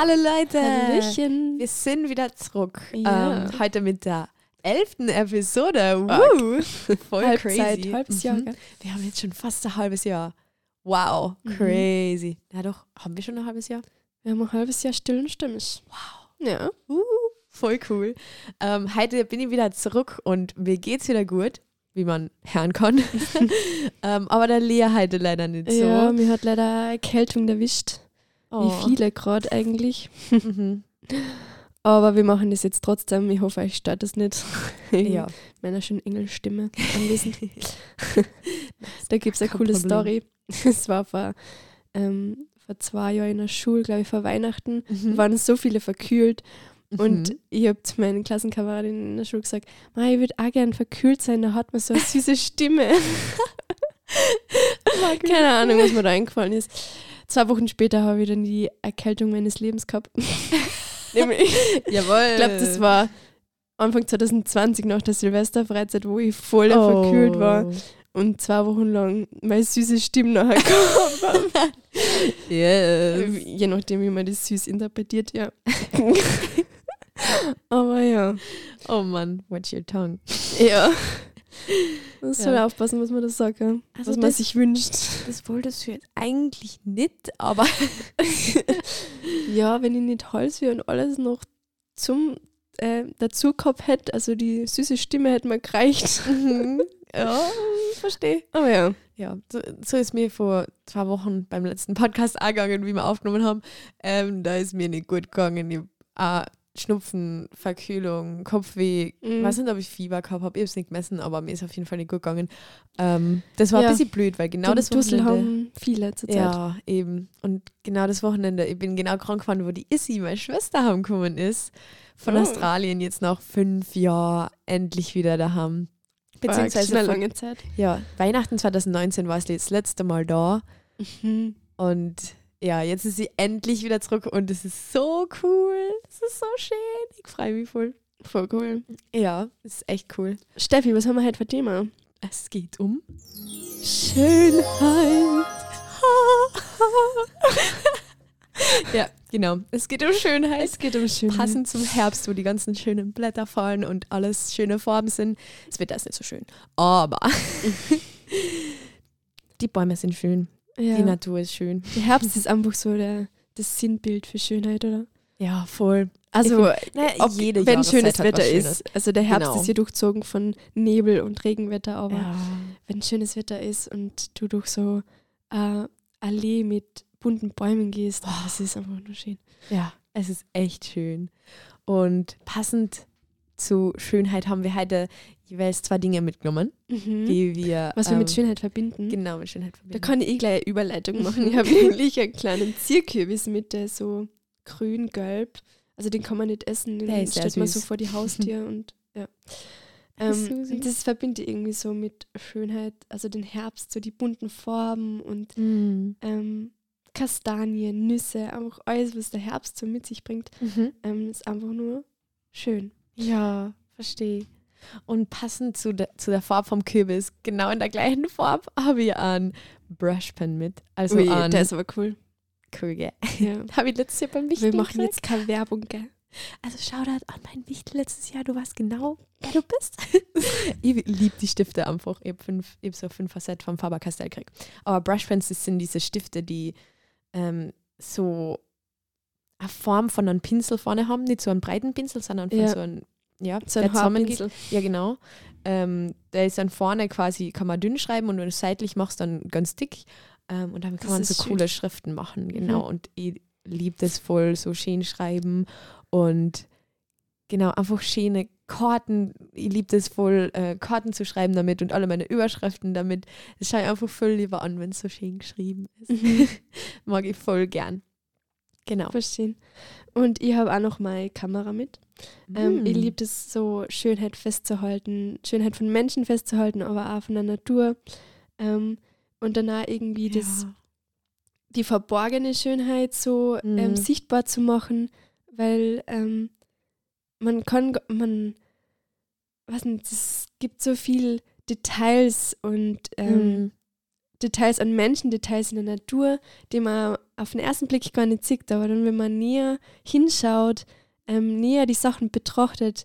Hallo Leute! Hallöchen. Wir sind wieder zurück. Ja. Ähm, heute mit der elften Episode. Woo. Voll Halbzeit, crazy. halbes Jahr, Mhm. Wir haben jetzt schon fast ein halbes Jahr. Wow, Mhm. crazy. Ja doch, haben wir schon ein halbes Jahr? Wir haben ein halbes Jahr still und stimmig. Wow. Ja. Uh, voll cool. Ähm, heute bin ich wieder zurück und mir geht's wieder gut, wie man hören kann. ähm, aber der Lea heute leider nicht so. Ja, mir hat leider Erkältung erwischt. Oh. Wie viele gerade eigentlich. Mhm. Aber wir machen das jetzt trotzdem. Ich hoffe, euch stört das nicht. Ja. Meiner schönen Engelstimme anwesend. da gibt es eine coole Problem. Story. Es war vor, ähm, vor zwei Jahren in der Schule, glaube ich, vor Weihnachten. Mhm. waren so viele verkühlt. Und Mhm. ich habe zu meinen Klassenkameradinnen in der Schule gesagt, "Ma, ich würde auch gern verkühlt sein, da hat man so eine süße Stimme. Keine Ahnung, was mir da eingefallen ist. Zwei Wochen später habe ich dann die Erkältung meines Lebens gehabt. Nämlich, Jawohl. ich glaube, das war Anfang 2020 nach der Silvesterfreizeit, wo ich voll verkühlt war Oh. und zwei Wochen lang meine süße Stimme nachher gehabt habe. Yes. Je nachdem, wie man das süß interpretiert, ja. Aber ja. Oh Mann, watch your tongue. Ja. Man soll Ja. aufpassen, was man da sagt, ja. Also was man das- sich wünscht. Das wolltest du jetzt eigentlich nicht, aber Ja, wenn ich nicht Hals wäre und alles noch zum äh, dazu gehabt hätte, also die süße Stimme hätte mir gereicht. ja, verstehe. Aber ja. Ja, so, so ist mir vor zwei Wochen beim letzten Podcast angegangen, wie wir aufgenommen haben. Ähm, da ist mir nicht gut gegangen. Ich auch Schnupfen, Verkühlung, Kopfweh. Mhm. weiß nicht, ob ich Fieber gehabt habe. Ich habe es nicht gemessen, aber mir ist auf jeden Fall nicht gut gegangen. Ähm, das war Ja. ein bisschen blöd, weil genau Den das Dussel Wochenende... haben viele zur Zeit. Ja, eben. Und genau das Wochenende, ich bin genau krank geworden, wo die Issy, meine Schwester, heimgekommen ist. Von Oh. Australien jetzt nach fünf Jahren endlich wieder daheim. Beziehungsweise Beziehungsweise eine lange Zeit. ja, Weihnachten 2019 war sie das letzte Mal da. Mhm. Und ja, jetzt ist sie endlich wieder zurück und es ist so cool. Es ist so schön. Ich freue mich voll. Voll cool. Ja, es ist echt cool. Steffi, was haben wir heute für Thema? Es geht um Schönheit. ja, genau. Es geht um Schönheit. Es geht um Schönheit. Passend zum Herbst, wo die ganzen schönen Blätter fallen und alles schöne Farben sind. Es wird das nicht so schön. Aber die Bäume sind schön. Ja. Die Natur ist schön. Der Herbst ist einfach so der, das Sinnbild für Schönheit, oder? Ja, voll. Also, Naja, ob, jede wenn schönes Wetter ist. Also der Herbst Genau. ist hier durchzogen von Nebel und Regenwetter, aber Ja. wenn schönes Wetter ist und du durch so eine Allee mit bunten Bäumen gehst, Boah. das ist einfach nur schön. ja, es ist echt schön. Und passend zu Schönheit haben wir heute jeweils zwei Dinge mitgenommen, die wir. Was wir mit ähm, Schönheit verbinden. Genau, mit Schönheit Da verbinden. kann ich eh gleich eine Überleitung machen. Ich habe nämlich einen kleinen Zierkürbis mit der so grün-gelb. Also den kann man nicht essen, den stellt man so vor die Haustür und ja. Ähm, so das verbinde ich irgendwie so mit Schönheit, also den Herbst, so die bunten Farben und Mhm. ähm, Kastanien, Nüsse, einfach alles, was der Herbst so mit sich bringt, Mhm. ähm, ist einfach nur schön. Ja, verstehe. Und passend zu der, zu der Farbe vom Kürbis, genau in der gleichen Farbe, habe ich einen Brushpen mit. Also Ui, einen der ist aber cool. Küge. Ja. Habe ich letztes Jahr beim Wichteln Wir machen gekriegt. jetzt keine Werbung, gell? Also Shoutout an mein Wichtel letztes Jahr. Du weißt genau, wer du bist. ich liebe die Stifte einfach. Ich habe fünf, ich hab so fünf Facette vom Faber-Castell gekriegt. Aber Brushpens, das sind diese Stifte, die ähm, so eine Form von einem Pinsel vorne haben. Nicht so einen breiten Pinsel, sondern von Ja. so einem, ja, So der ein zusammengeht. Ja, genau. Ähm, der ist dann vorne quasi, kann man dünn schreiben und wenn du es seitlich machst, dann ganz dick. Ähm, und damit kann Das man so ist coole Schriften machen, genau. Mhm. Und ich liebe das voll, so schön schreiben und genau, einfach schöne Karten. Ich liebe das voll, äh, Karten zu schreiben damit und alle meine Überschriften damit. Das schaue ich einfach voll lieber an, wenn es so schön geschrieben ist. Mhm. Mag ich voll gern. Genau. Verstehen. Und ich habe auch noch meine Kamera mit. Ähm, Mm. Ich liebe es so, Schönheit festzuhalten, Schönheit von Menschen festzuhalten, aber auch von der Natur. Ähm, und danach irgendwie das, Ja. die verborgene Schönheit so Mhm. ähm, sichtbar zu machen, weil ähm, man kann, man, was nicht, es gibt so viel Details und Mhm. Details an Menschen, Details in der Natur, die man auf den ersten Blick gar nicht sieht, aber dann, wenn man näher hinschaut, ähm, näher die Sachen betrachtet,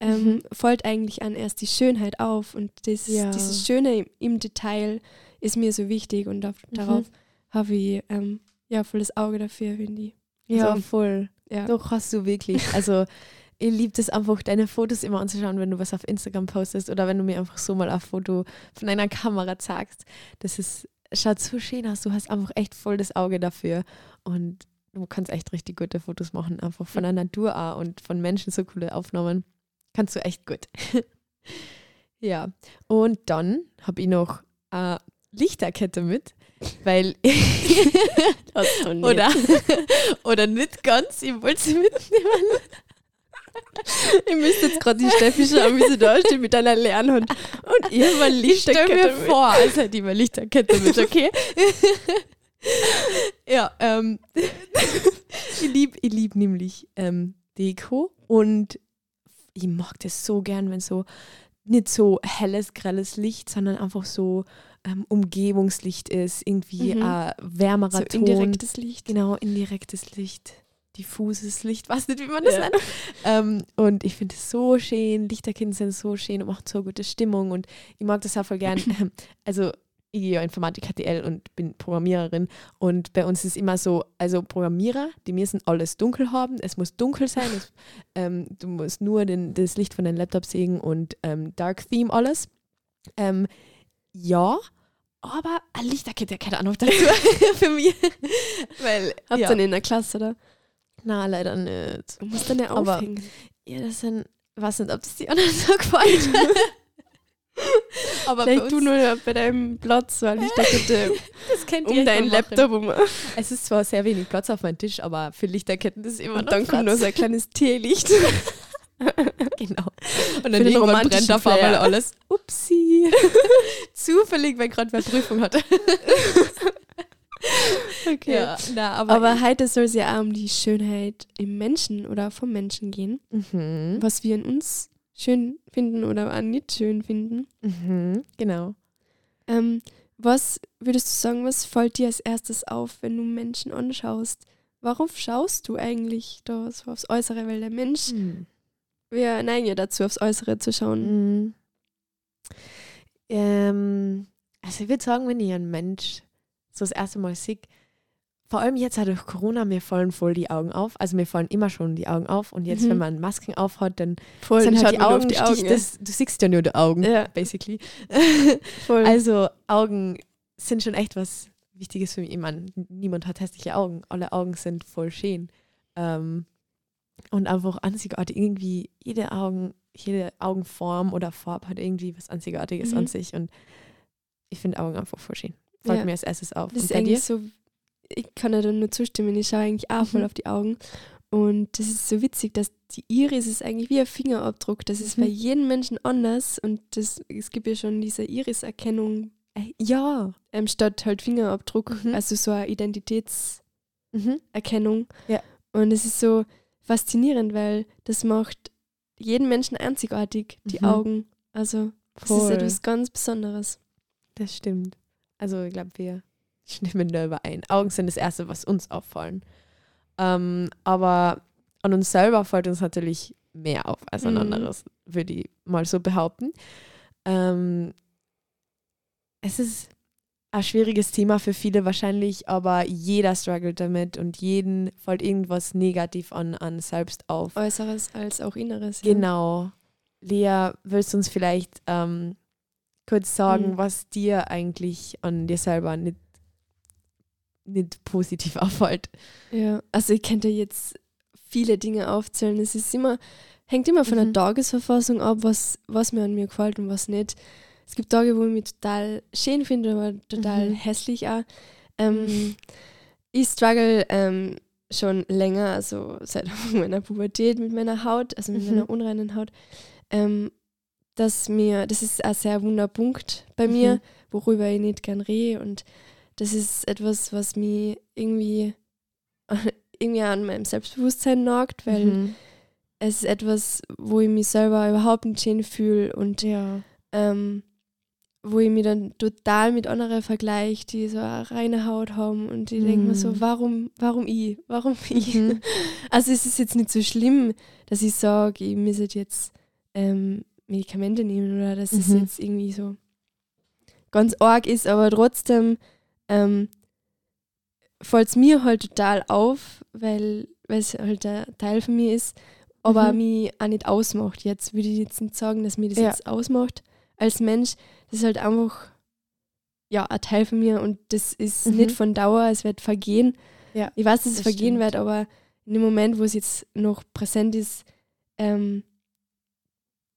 ähm, Mhm. fällt eigentlich an erst die Schönheit auf und das, Ja. dieses Schöne im, im Detail ist mir so wichtig und auf, Mhm. darauf habe ich ähm, ja volles Auge dafür, finde ich. Ja, Also, voll. ja. Doch hast du wirklich. Also ich liebe es einfach, deine Fotos immer anzuschauen, wenn du was auf Instagram postest oder wenn du mir einfach so mal ein Foto von deiner Kamera zeigst. Das ist, schaut so schön aus. Du hast einfach echt voll das Auge dafür und du kannst echt richtig gute Fotos machen, einfach von der Natur auch und von Menschen so coole Aufnahmen. Kannst du echt gut. ja, und dann habe ich noch eine Lichterkette mit, weil oder, oder nicht ganz, ich wollte sie mitnehmen. Ich müsste jetzt gerade die Steffi schauen, wie sie da steht mit einer Lernhand. Und ihr mal Ich stelle mir Lichterkette mit. vor, als hätte ich mal Lichterkette mit, okay? Ja, ähm, ich liebe ich lieb nämlich ähm, Deko und ich mag das so gern, wenn so nicht so helles, grelles Licht, sondern einfach so ähm, Umgebungslicht ist, irgendwie Mhm. ein wärmerer So Ton. indirektes Licht. Genau, indirektes Licht, diffuses Licht, weiß nicht, wie man das Ja. nennt. Ähm, und ich finde es so schön, Lichterkinder sind so schön und machen so gute Stimmung und ich mag das auch voll gern. Also ich gehe ja Informatik HTL und bin Programmiererin und bei uns ist immer so, also Programmierer, die müssen alles dunkel haben, es muss dunkel sein, es, ähm, du musst nur den, das Licht von deinem Laptop sehen und ähm, Dark Theme alles. Ähm, ja, aber ein Lichterkette auch noch dazu für mich. Weil, Habt ihr ja. in der Klasse, oder? Na, leider nicht. Du musst dann ja Aber- aufhängen. Ja, das sind, weiß nicht, ob das die anderen so gefällt. aber Vielleicht du nur bei deinem Platz, weil Lichterkette das kennt um deinen Laptop um. Es ist zwar sehr wenig Platz auf meinem Tisch, aber für Lichterketten ist immer Und dann kommt noch Platz. so ein kleines Teelicht. Genau. Und dann irgendwann brennt auf einmal alles. Upsi. Zufällig, weil gerade wer Prüfung hat. Okay. Ja, na, aber, Aber heute soll es ja auch um die Schönheit im Menschen oder vom Menschen gehen. Mhm. Was wir in uns schön finden oder auch nicht schön finden. Mhm. Genau. Ähm, was würdest du sagen, was fällt dir als erstes auf, wenn du Menschen anschaust? Worauf schaust du eigentlich da so aufs Äußere? Weil der Mensch, Mhm. wir neigen ja dazu, aufs Äußere zu schauen. Mhm. Ähm, also ich würde sagen, wenn ich einen Mensch so das erste Mal sehe, vor allem jetzt halt durch Corona, mir fallen voll die Augen auf. Also mir fallen immer schon die Augen auf. Und jetzt, Mhm. wenn man Masken aufhat, dann Voll, sind schaut halt die Augen, auf die Stich, Augen. das, du siehst ja nur die Augen, Ja. basically. voll. Also Augen sind schon echt was Wichtiges für mich. Ich meine, niemand hat hässliche Augen. Alle Augen sind voll schön. Ähm, und einfach einzigartig. Irgendwie jede Augen, jede Augenform oder Farbe hat irgendwie was Einzigartiges Mhm. an sich. Und ich finde Augen einfach voll schön. Fällt Ja. mir als erstes auf. Das Und ist bei dir? eigentlich so, ich kann dir da nur zustimmen, ich schaue eigentlich auch voll Mhm. auf die Augen. Und das ist so witzig, dass die Iris ist eigentlich wie ein Fingerabdruck. Das ist Mhm. bei jedem Menschen anders und das, es gibt ja schon diese Iris-Erkennung Äh, Ja. ähm, statt halt Fingerabdruck, Mhm. also so eine Identitätserkennung. Mhm. Ja. Und es ist so faszinierend, weil das macht jeden Menschen einzigartig, die Mhm. Augen. Also das ist Voll. etwas ganz Besonderes. Das stimmt. Also ich glaube, wir stimmen da überein. Augen sind das Erste, was uns auffallen. Ähm, aber an uns selber fällt uns natürlich mehr auf als an Mhm. anderes, würde ich mal so behaupten. Ähm, es ist ein schwieriges Thema für viele wahrscheinlich, aber jeder struggelt damit und jeden fällt irgendwas negativ an, an selbst auf. Äußeres als auch Inneres. ja. Genau. Lea, willst du uns vielleicht ähm, kurz sagen, Mhm. was dir eigentlich an dir selber nicht, nicht positiv auffällt? Ja, also ich könnte jetzt viele Dinge aufzählen. Es ist immer, hängt immer von der Mhm. Tagesverfassung ab, was, was mir an mir gefällt und was nicht. Es gibt Tage, wo ich mich total schön finde, aber total Mhm. hässlich auch. Ähm, Ich struggle ähm, schon länger, also seit meiner Pubertät mit meiner Haut, also mit Mhm. meiner unreinen Haut. Ähm, dass mir, das ist ein sehr wunder Punkt bei mir, Mhm. worüber ich nicht gern rede und das ist etwas, was mich irgendwie, irgendwie an meinem Selbstbewusstsein nagt, weil Mhm. es ist etwas, wo ich mich selber überhaupt nicht schön fühle und Ja. ähm, wo ich mich dann total mit anderen vergleiche, die so eine reine Haut haben und die mhm. denken mir so, warum, warum ich, warum ich? Mhm. Also es ist jetzt nicht so schlimm, dass ich sage, ich müsste jetzt ähm, Medikamente nehmen oder dass mhm. es jetzt irgendwie so ganz arg ist, aber trotzdem ähm, fällt es mir halt total auf, weil es halt ein Teil von mir ist, aber mhm. mich auch nicht ausmacht. Jetzt würde ich jetzt nicht sagen, dass mir das ja. jetzt ausmacht als Mensch. Das ist halt einfach ja, ein Teil von mir und das ist mhm. nicht von Dauer, es wird vergehen. Ja, ich weiß, dass es vergehen stimmt. wird, aber in dem Moment, wo es jetzt noch präsent ist, ähm,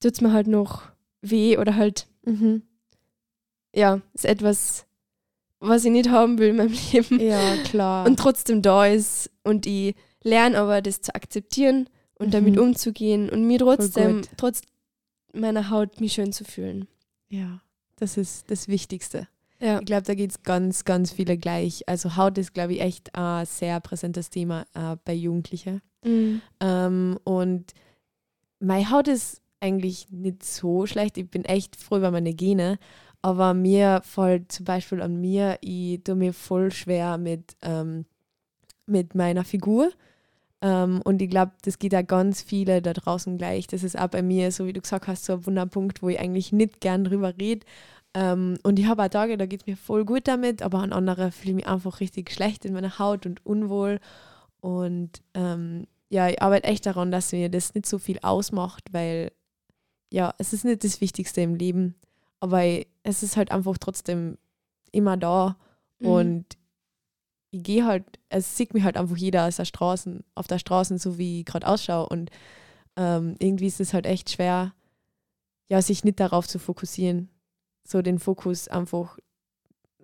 tut es mir halt noch weh oder halt, mhm. ja, ist etwas, was ich nicht haben will in meinem Leben. Ja, klar. Und trotzdem da ist und ich lerne aber das zu akzeptieren und mhm. damit umzugehen und mir trotzdem, trotz meiner Haut, mich schön zu fühlen. Ja, das ist das Wichtigste. Ja. Ich glaube, da geht es ganz, ganz viele gleich. Also Haut ist, glaube ich, echt ein sehr präsentes Thema äh, bei Jugendlichen. Mhm. Ähm, und meine Haut ist eigentlich nicht so schlecht. Ich bin echt froh über meine Gene. Aber mir fällt zum Beispiel an mir, ich tue mir voll schwer mit, ähm, mit meiner Figur. Ähm, und ich glaube, das geht auch ganz viele da draußen gleich. Das ist auch bei mir, so wie du gesagt hast, so ein Wunderpunkt, wo ich eigentlich nicht gern drüber rede. Ähm, und ich habe auch Tage, da geht es mir voll gut damit, aber an andere fühle ich mich einfach richtig schlecht in meiner Haut und unwohl. Und ähm, ja, ich arbeite echt daran, dass mir das nicht so viel ausmacht, weil ja, es ist nicht das Wichtigste im Leben, aber es ist halt einfach trotzdem immer da mhm. und ich gehe halt, es sieht mich halt einfach jeder aus der Straße, auf der Straße, so wie ich gerade ausschaue und ähm, irgendwie ist es halt echt schwer, ja, sich nicht darauf zu fokussieren, so den Fokus einfach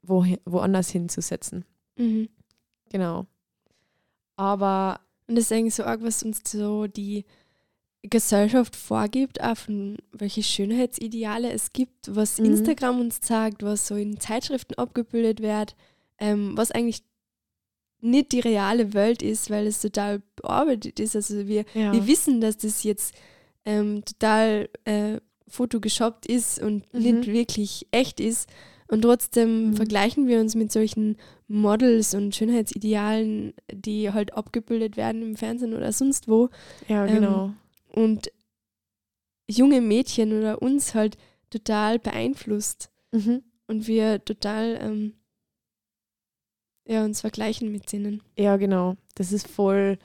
wo, woanders hinzusetzen. Mhm. Genau. Aber und das ist eigentlich so arg, was uns so die Gesellschaft vorgibt, auch von welche Schönheitsideale es gibt, was mhm. Instagram uns zeigt, was so in Zeitschriften abgebildet wird, ähm, was eigentlich nicht die reale Welt ist, weil es total bearbeitet ist. Also wir, ja. wir wissen, dass das jetzt ähm, total äh, photogeshoppt ist und mhm. nicht wirklich echt ist. Und trotzdem mhm. vergleichen wir uns mit solchen Models und Schönheitsidealen, die halt abgebildet werden im Fernsehen oder sonst wo. Ja, genau. Ähm, und junge Mädchen oder uns halt total beeinflusst mhm. und wir total ähm, ja, uns vergleichen mit denen. Ja, genau. Das ist voll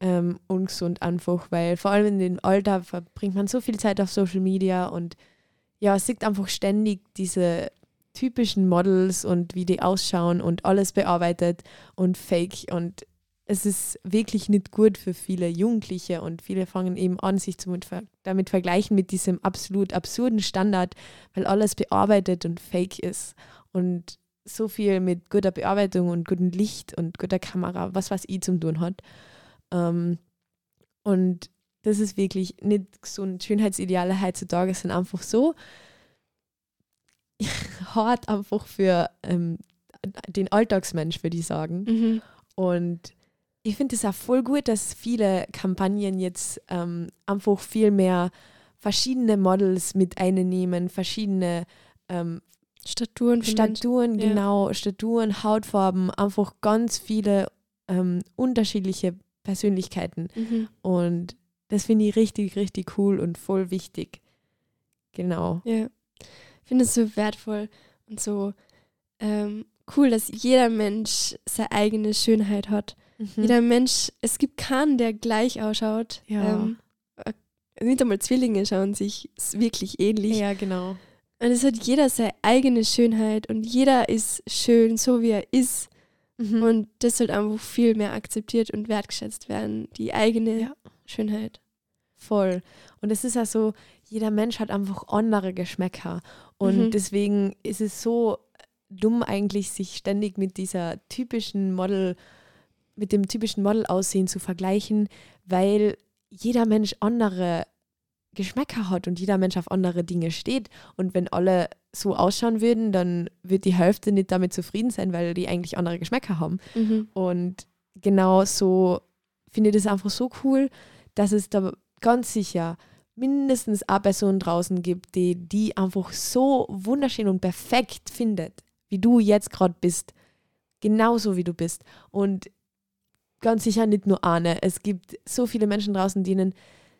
ähm, ungesund einfach, weil vor allem in dem Alter verbringt man so viel Zeit auf Social Media und ja, es sieht einfach ständig diese typischen Models und wie die ausschauen und alles bearbeitet und fake und es ist wirklich nicht gut für viele Jugendliche und viele fangen eben an, sich zu, damit vergleichen mit diesem absolut absurden Standard, weil alles bearbeitet und fake ist und so viel mit guter Bearbeitung und gutem Licht und guter Kamera, was was ich zum tun hat. Ähm, und das ist wirklich nicht gesund. Schönheitsideale heutzutage sind einfach so hart einfach für ähm, den Alltagsmensch, würde ich sagen. Mhm. Und ich finde es auch voll gut, dass viele Kampagnen jetzt ähm, einfach viel mehr verschiedene Models mit einnehmen, verschiedene ähm, Staturen, Staturen, ja. genau, Staturen, Hautfarben, einfach ganz viele ähm, unterschiedliche Persönlichkeiten. Mhm. Und das finde ich richtig, richtig cool und voll wichtig. Genau. Ja. Ich finde es so wertvoll und so ähm, cool, dass jeder Mensch seine eigene Schönheit hat. Mhm. Jeder Mensch, es gibt keinen, der gleich ausschaut. Ja. Ähm, äh, nicht einmal Zwillinge schauen sich wirklich ähnlich. Ja, genau. Und es hat jeder seine eigene Schönheit und jeder ist schön, so wie er ist. Mhm. Und das sollte einfach viel mehr akzeptiert und wertgeschätzt werden, die eigene ja. Schönheit. Voll. Und es ist ja so, jeder Mensch hat einfach andere Geschmäcker. Und mhm. deswegen ist es so dumm eigentlich, sich ständig mit dieser typischen Model mit dem typischen Model-Aussehen zu vergleichen, weil jeder Mensch andere Geschmäcker hat und jeder Mensch auf andere Dinge steht. Und wenn alle so ausschauen würden, dann wird die Hälfte nicht damit zufrieden sein, weil die eigentlich andere Geschmäcker haben. Mhm. Und genau so finde ich das einfach so cool, dass es da ganz sicher mindestens eine Person draußen gibt, die die einfach so wunderschön und perfekt findet, wie du jetzt gerade bist. Genauso wie du bist. Und ganz sicher nicht nur eine. Es gibt so viele Menschen draußen, denen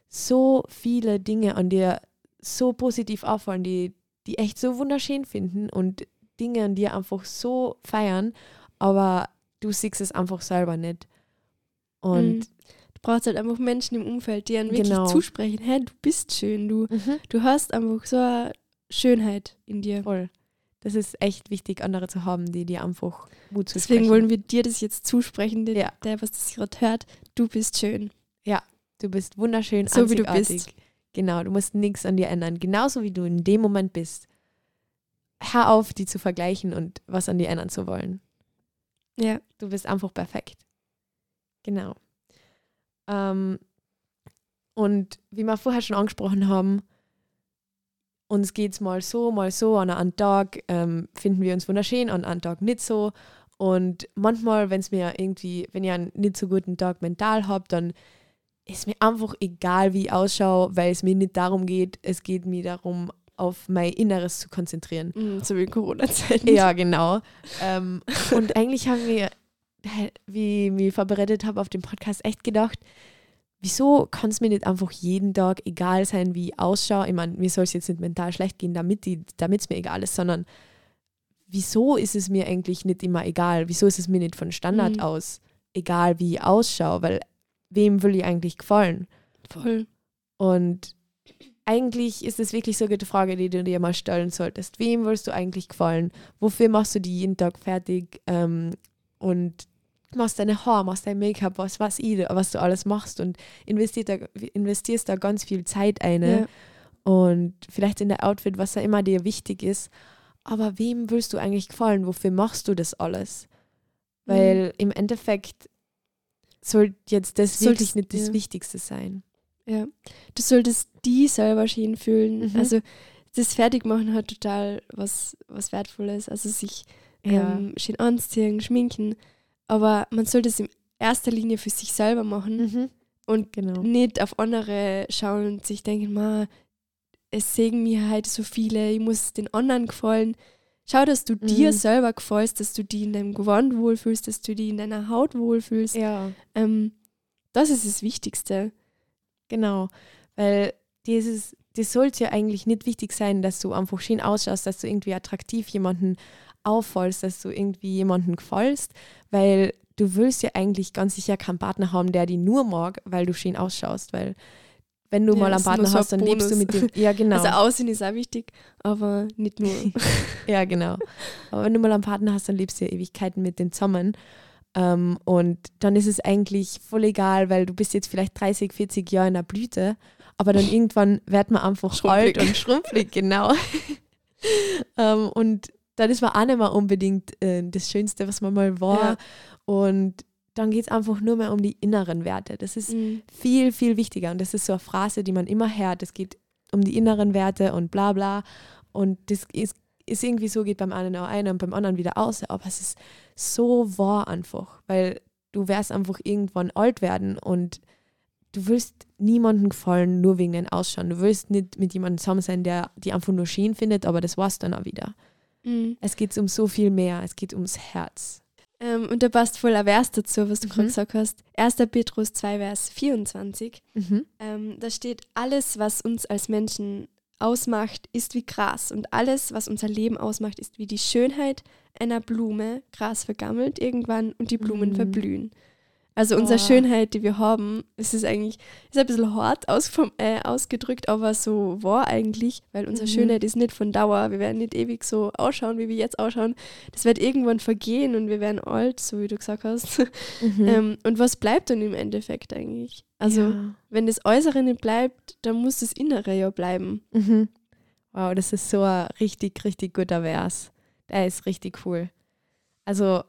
so viele Dinge an dir so positiv auffallen, die, die echt so wunderschön finden und Dinge an dir einfach so feiern, aber du siehst es einfach selber nicht. Und Mhm. Du brauchst halt einfach Menschen im Umfeld, die einem wirklich Genau. zusprechen, hey, du bist schön, du, Mhm. du hast einfach so eine Schönheit in dir. voll. Das ist echt wichtig, andere zu haben, die dir einfach Mut zu Deswegen wollen wir dir das jetzt zusprechen, der, Ja. der was das gerade hört, du bist schön. Du bist wunderschön, So wie du einzigartig. bist. Genau, du musst nichts an dir ändern. Genauso wie du in dem Moment bist. Hör auf, die zu vergleichen und was an dir ändern zu wollen. Ja. Du bist einfach perfekt. Genau. Ähm, und wie wir vorher schon angesprochen haben, uns geht es mal so, mal so. An einem Tag ähm, finden wir uns wunderschön, an einem Tag nicht so. Und manchmal, wenn es mir irgendwie, wenn ich einen nicht so guten Tag mental habe, dann ist mir einfach egal, wie ich ausschaue, weil es mir nicht darum geht, es geht mir darum, auf mein Inneres zu konzentrieren. Mhm, so wie in Corona-Zeiten. Ja, genau. ähm, und eigentlich haben wir, wie ich mich vorbereitet habe auf den Podcast, echt gedacht, wieso kann es mir nicht einfach jeden Tag egal sein, wie ich ausschaue? Ich meine, mir soll es jetzt nicht mental schlecht gehen, damit es mir egal ist, sondern wieso ist es mir eigentlich nicht immer egal? Wieso ist es mir nicht von Standard Mhm. aus egal, wie ich ausschaue? Weil wem will ich eigentlich gefallen? Voll. Und eigentlich ist es wirklich so eine gute Frage, die du dir mal stellen solltest. Wem willst du eigentlich gefallen? Wofür machst du die jeden Tag fertig? Ähm, und machst deine Haare, machst dein Make-up, was ich, was du alles machst und investierst da, investierst da ganz viel Zeit ein. Ja. Und vielleicht in der Outfit, was da immer dir wichtig ist. Aber wem willst du eigentlich gefallen? Wofür machst du das alles? Weil im Endeffekt soll jetzt das Solltest- wirklich nicht das ja. Wichtigste sein. Ja. Du solltest die selber schön fühlen. Mhm. Also das Fertigmachen hat total was, was Wertvolles. Also sich Ja. ähm, schön anziehen, schminken. Aber man sollte es in erster Linie für sich selber machen Mhm. und Genau. nicht auf andere schauen und sich denken, ma, es sehen mir heute so viele, ich muss den anderen gefallen. Schau, dass du dir Mhm. selber gefällst, dass du die in deinem Gewand wohlfühlst, dass du die in deiner Haut wohlfühlst. Ja, Ähm, das ist das Wichtigste. genau. Weil dieses, das sollte ja eigentlich nicht wichtig sein, dass du einfach schön ausschaust, dass du irgendwie attraktiv jemanden auffallst, dass du irgendwie jemanden gefällst, weil du willst ja eigentlich ganz sicher keinen Partner haben, der die nur mag, weil du schön ausschaust, weil wenn du Ja, mal einen Partner so hast, dann lebst du mit dem, ja genau, Also Aussehen ist auch wichtig, aber nicht nur. ja genau. Aber wenn du mal einen Partner hast, dann lebst du ja Ewigkeiten mit dem zusammen ähm, und dann ist es eigentlich voll egal, weil du bist jetzt vielleicht 30, 40 Jahre in der Blüte, aber dann irgendwann wird man einfach alt und schrumpelig, genau. ähm, und dann ist man auch nicht mehr unbedingt äh, das Schönste, was man mal war. Ja. Und dann geht es einfach nur mehr um die inneren Werte. Das ist Mhm. viel, viel wichtiger. Und das ist so eine Phrase, die man immer hört. Es geht um die inneren Werte und bla bla. Und das ist, ist irgendwie so, geht beim einen auch ein und beim anderen wieder aus. Aber es ist so wahr einfach, weil du wirst einfach irgendwann alt werden und du willst niemandem gefallen, nur wegen deinem Ausschauen. Du willst nicht mit jemandem zusammen sein, der die einfach nur schön findet, aber das war's dann auch wieder. Mhm. Es geht um so viel mehr. Es geht ums Herz. Ähm, und da passt voll ein Vers dazu, was du Mhm. gerade gesagt hast. 1. Petrus 2, Vers 24. Mhm. Ähm, da steht, alles, was uns als Menschen ausmacht, ist wie Gras. Und alles, was unser Leben ausmacht, ist wie die Schönheit einer Blume. Gras vergammelt irgendwann und die Blumen Mhm. verblühen. Also unsere Oh. Schönheit, die wir haben, es ist eigentlich, ist ein bisschen hart aus, vom, äh, ausgedrückt, aber so war eigentlich, weil unsere Mhm. Schönheit ist nicht von Dauer. Wir werden nicht ewig so ausschauen, wie wir jetzt ausschauen. Das wird irgendwann vergehen und wir werden alt, so wie du gesagt hast. Mhm. Ähm, und was bleibt dann im Endeffekt eigentlich? Also, ja. wenn das Äußere nicht bleibt, dann muss das Innere ja bleiben. Mhm. Wow, das ist so ein richtig, richtig guter Vers. Der ist richtig cool. Also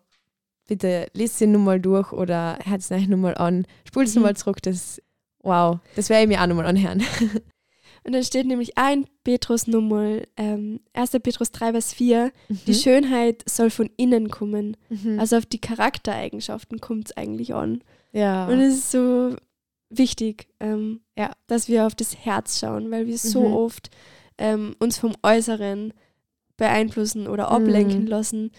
bitte lest ihn nur mal durch oder hört es euch nur mal an. Spult es Mhm. nur mal zurück. Das, wow, das werde ich mir auch nochmal anhören. Und dann steht nämlich ein Petrus nochmal, ähm, 1. Petrus 3, Vers 4, die Mhm. Schönheit soll von innen kommen. Mhm. Also auf die Charaktereigenschaften kommt es eigentlich an. ja. Und es ist so, wichtig, ähm, Ja. dass wir auf das Herz schauen, weil wir so Mhm. oft ähm, uns vom Äußeren beeinflussen oder ablenken Mhm. lassen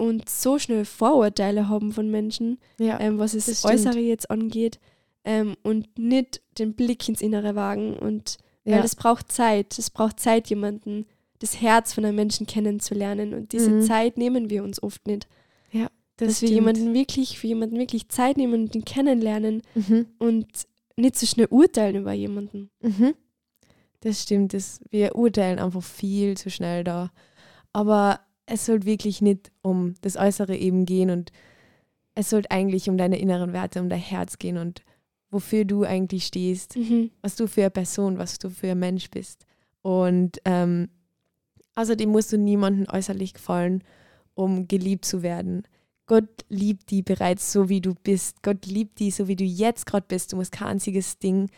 und so schnell Vorurteile haben von Menschen, Ja. ähm, was es das das stimmt. Äußere jetzt angeht ähm, und nicht den Blick ins Innere wagen und weil ja. es braucht Zeit, es braucht Zeit, jemanden das Herz von einem Menschen kennenzulernen und diese Mhm. Zeit nehmen wir uns oft nicht, das dass wir stimmt. jemanden wirklich für jemanden wirklich Zeit nehmen und ihn kennenlernen Mhm. und nicht so schnell urteilen über jemanden. Mhm. Das stimmt. Das, wir urteilen einfach viel zu schnell da. Aber es soll wirklich nicht um das Äußere eben gehen und es sollte eigentlich um deine inneren Werte, um dein Herz gehen und wofür du eigentlich stehst, Mhm. was du für eine Person, was du für ein Mensch bist. Und ähm, außerdem musst du niemandem äußerlich gefallen, um geliebt zu werden. Gott liebt die bereits so, wie du bist. Gott liebt die so, wie du jetzt gerade bist. Du musst kein einziges Ding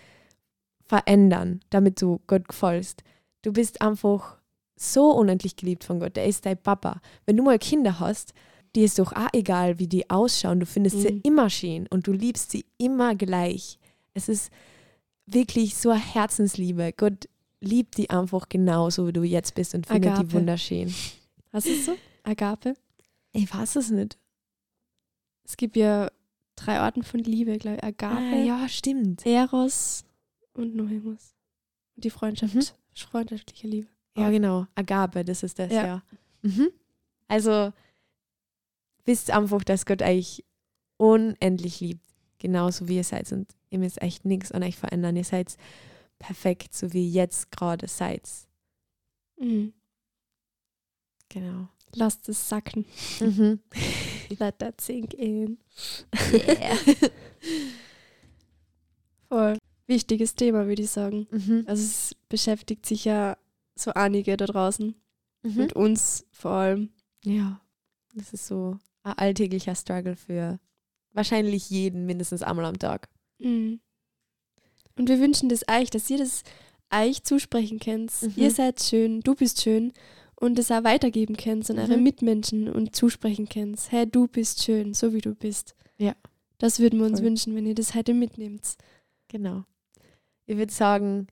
verändern, damit du Gott gefällst. Du bist einfach so unendlich geliebt von Gott. Der ist dein Papa. Wenn du mal Kinder hast, dir ist doch auch egal, wie die ausschauen. Du findest sie Mhm. immer schön und du liebst sie immer gleich. Es ist wirklich so eine Herzensliebe. Gott liebt die einfach genauso, wie du jetzt bist und findet die Agape. wunderschön. Hast du es so? Agape? Ich weiß es nicht. Es gibt ja drei Arten von Liebe, glaube ich. Agape, Ah, ja, stimmt. Eros und. Und die Freundschaft, Mhm. freundschaftliche Liebe. Ja, genau. Agape, das ist das, ja. Ja. Mhm. Also wisst einfach, dass Gott euch unendlich liebt. Genauso wie ihr seid. Und ihr müsst echt nichts an euch verändern. Ihr seid perfekt, so wie ihr jetzt gerade seid. Mhm. Genau. Lasst es sacken. Mhm. Let that sink in. Yeah. Voll. Wichtiges Thema, würde ich sagen. mhm. Also es beschäftigt sich ja so einige da draußen Mhm. und uns vor allem. Ja. Das ist so ein alltäglicher Struggle für wahrscheinlich jeden mindestens einmal am Tag. Mhm. Und wir wünschen das euch, dass ihr das euch zusprechen könnt. Mhm. Ihr seid schön, du bist schön und es auch weitergeben könnt an eure Mhm. Mitmenschen und zusprechen könnt. Hey, du bist schön, so wie du bist. Ja. Das würden wir uns Voll. wünschen, wenn ihr das heute mitnehmt. Genau. Ich würde sagen,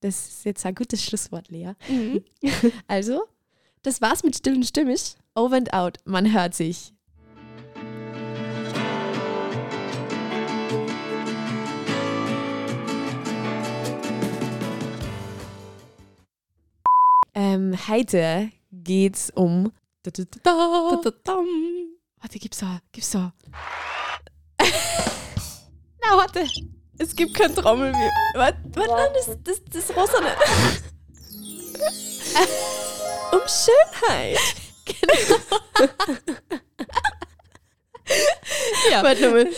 das ist jetzt ein gutes Schlusswort, Lea. Mhm. Also, Das war's mit Still und Stimmig. over and out. Man hört sich. Ähm, heute geht's um. Da, da, da. Warte, gib's da, gib's da. Na, warte. Es gibt kein Trommelwirbel. Warte, warte, nein, das, das, das Rosane. um Schönheit. Ja. Warte nochmal.